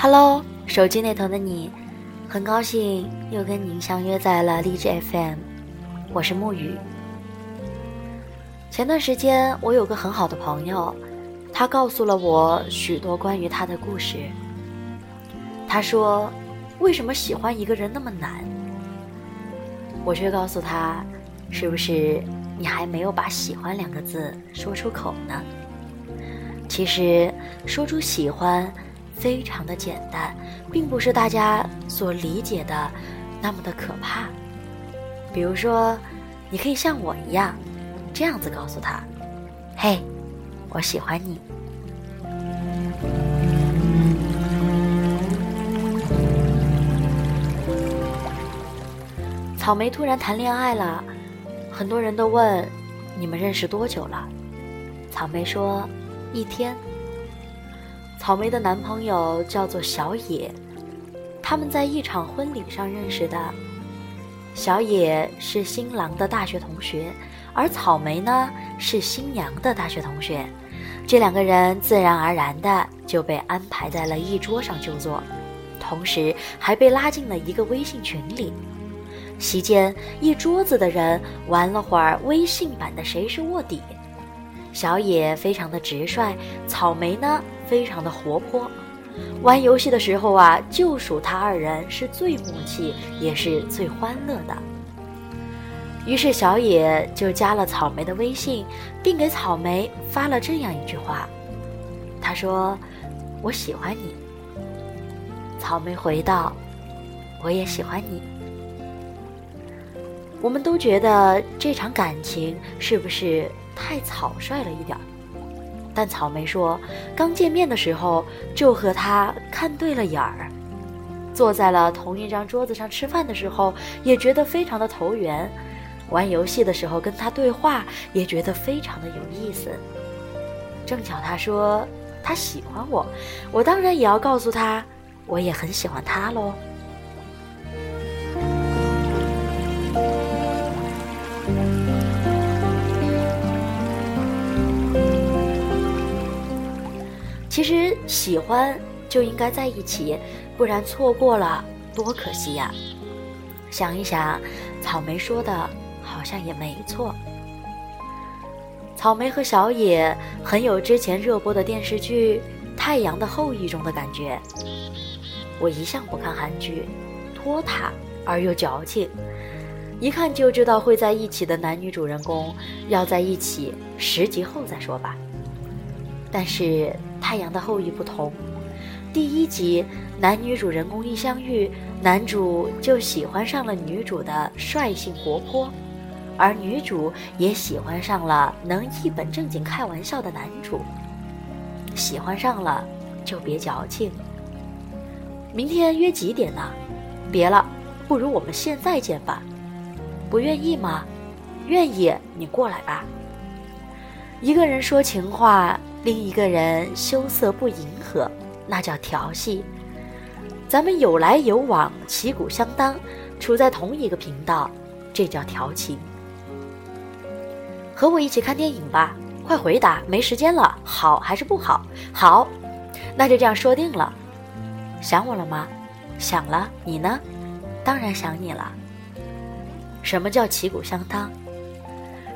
Hello，手机那头的你，很高兴又跟您相约在了荔枝 FM，我是木雨。前段时间我有个很好的朋友，他告诉了我许多关于他的故事。他说：“为什么喜欢一个人那么难？”我却告诉他：“是不是你还没有把喜欢两个字说出口呢？”其实说出喜欢。非常的简单，并不是大家所理解的那么的可怕。比如说，你可以像我一样，这样子告诉他：“嘿，我喜欢你。”草莓突然谈恋爱了，很多人都问：“你们认识多久了？”草莓说：“一天。”草莓的男朋友叫做小野，他们在一场婚礼上认识的。小野是新郎的大学同学，而草莓呢是新娘的大学同学。这两个人自然而然的就被安排在了一桌上就坐，同时还被拉进了一个微信群里。席间，一桌子的人玩了会儿微信版的“谁是卧底”。小野非常的直率，草莓呢？非常的活泼，玩游戏的时候啊，就属他二人是最默契，也是最欢乐的。于是小野就加了草莓的微信，并给草莓发了这样一句话：“他说，我喜欢你。”草莓回道：“我也喜欢你。”我们都觉得这场感情是不是太草率了一点儿？但草莓说，刚见面的时候就和他看对了眼儿，坐在了同一张桌子上吃饭的时候也觉得非常的投缘，玩游戏的时候跟他对话也觉得非常的有意思。正巧他说他喜欢我，我当然也要告诉他，我也很喜欢他喽。其实喜欢就应该在一起，不然错过了多可惜呀！想一想，草莓说的好像也没错。草莓和小野很有之前热播的电视剧《太阳的后裔》中的感觉。我一向不看韩剧，拖沓而又矫情，一看就知道会在一起的男女主人公要在一起十集后再说吧。但是《太阳的后裔》不同，第一集男女主人公一相遇，男主就喜欢上了女主的率性活泼，而女主也喜欢上了能一本正经开玩笑的男主。喜欢上了就别矫情。明天约几点呢？别了，不如我们现在见吧。不愿意吗？愿意，你过来吧。一个人说情话。另一个人羞涩不迎合，那叫调戏。咱们有来有往，旗鼓相当，处在同一个频道，这叫调情。和我一起看电影吧，快回答，没时间了，好还是不好？好，那就这样说定了。想我了吗？想了。你呢？当然想你了。什么叫旗鼓相当？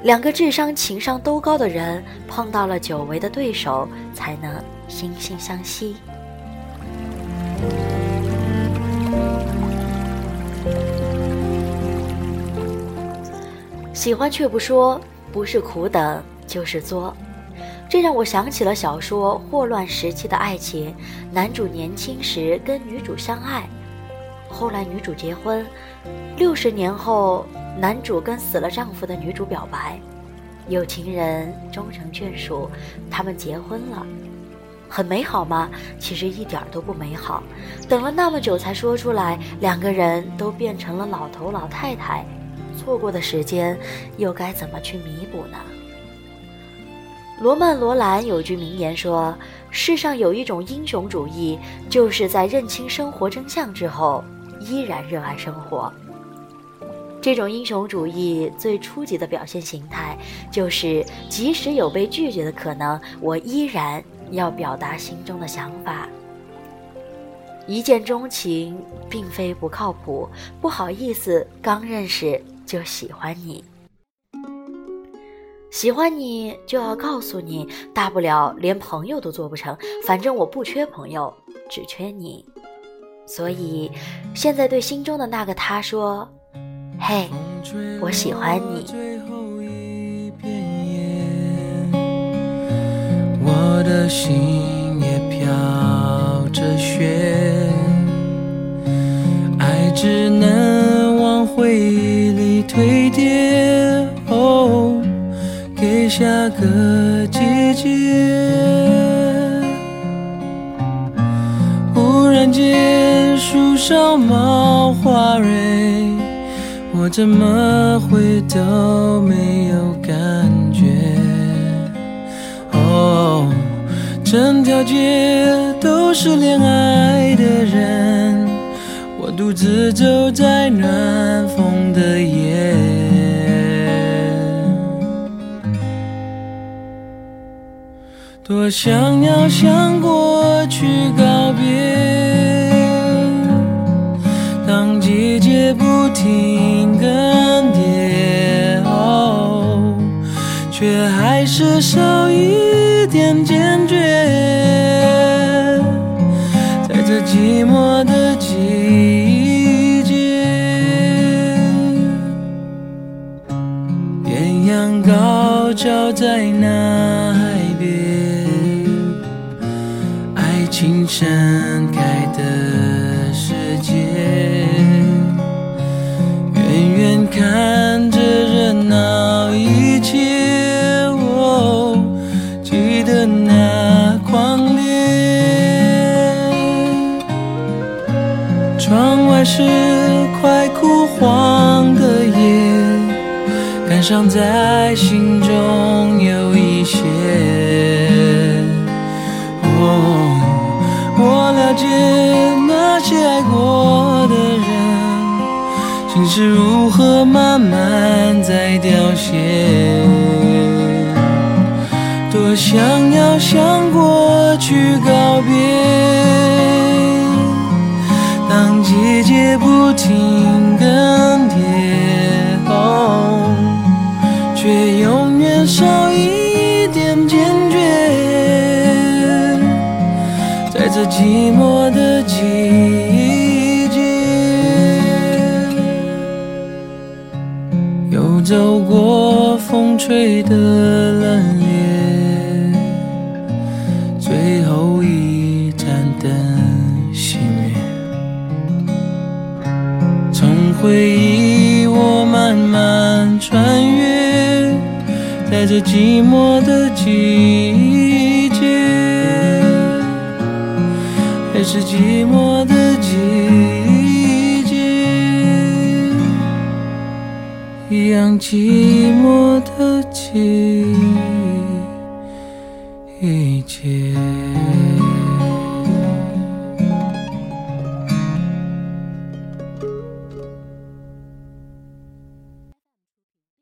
两个智商、情商都高的人碰到了久违的对手，才能惺惺相惜。喜欢却不说，不是苦等就是作，这让我想起了小说《霍乱时期的爱情》，男主年轻时跟女主相爱，后来女主结婚，六十年后。男主跟死了丈夫的女主表白，有情人终成眷属，他们结婚了，很美好吗？其实一点都不美好。等了那么久才说出来，两个人都变成了老头老太太，错过的时间又该怎么去弥补呢？罗曼·罗兰有句名言说：“世上有一种英雄主义，就是在认清生活真相之后。”依然热爱生活。这种英雄主义最初级的表现形态，就是即使有被拒绝的可能，我依然要表达心中的想法。一见钟情并非不靠谱，不好意思，刚认识就喜欢你。喜欢你就要告诉你，大不了连朋友都做不成，反正我不缺朋友，只缺你。所以，现在对心中的那个他说：“嘿，我喜欢你。”我的心也飘着雪，冒花蕊，我怎么会都没有感觉？哦，整条街都是恋爱的人，我独自走在暖风的夜。多想要向过去告别，停更迭，却还是少一点坚决。在这寂寞的季节，艳阳高照在那海边。爱情盛开的那狂烈。窗外是快枯黄的叶，感伤在心中有一些，哦。我了解那些爱过的人，心是如何慢慢在凋谢。我想要向过去告别，当季节不停更迭，哦，却永远少一点坚决。在这寂寞的季节，又走过风吹的冷回忆我慢慢穿越，在这寂寞的季节。还是寂寞的季节，一样寂寞的季节。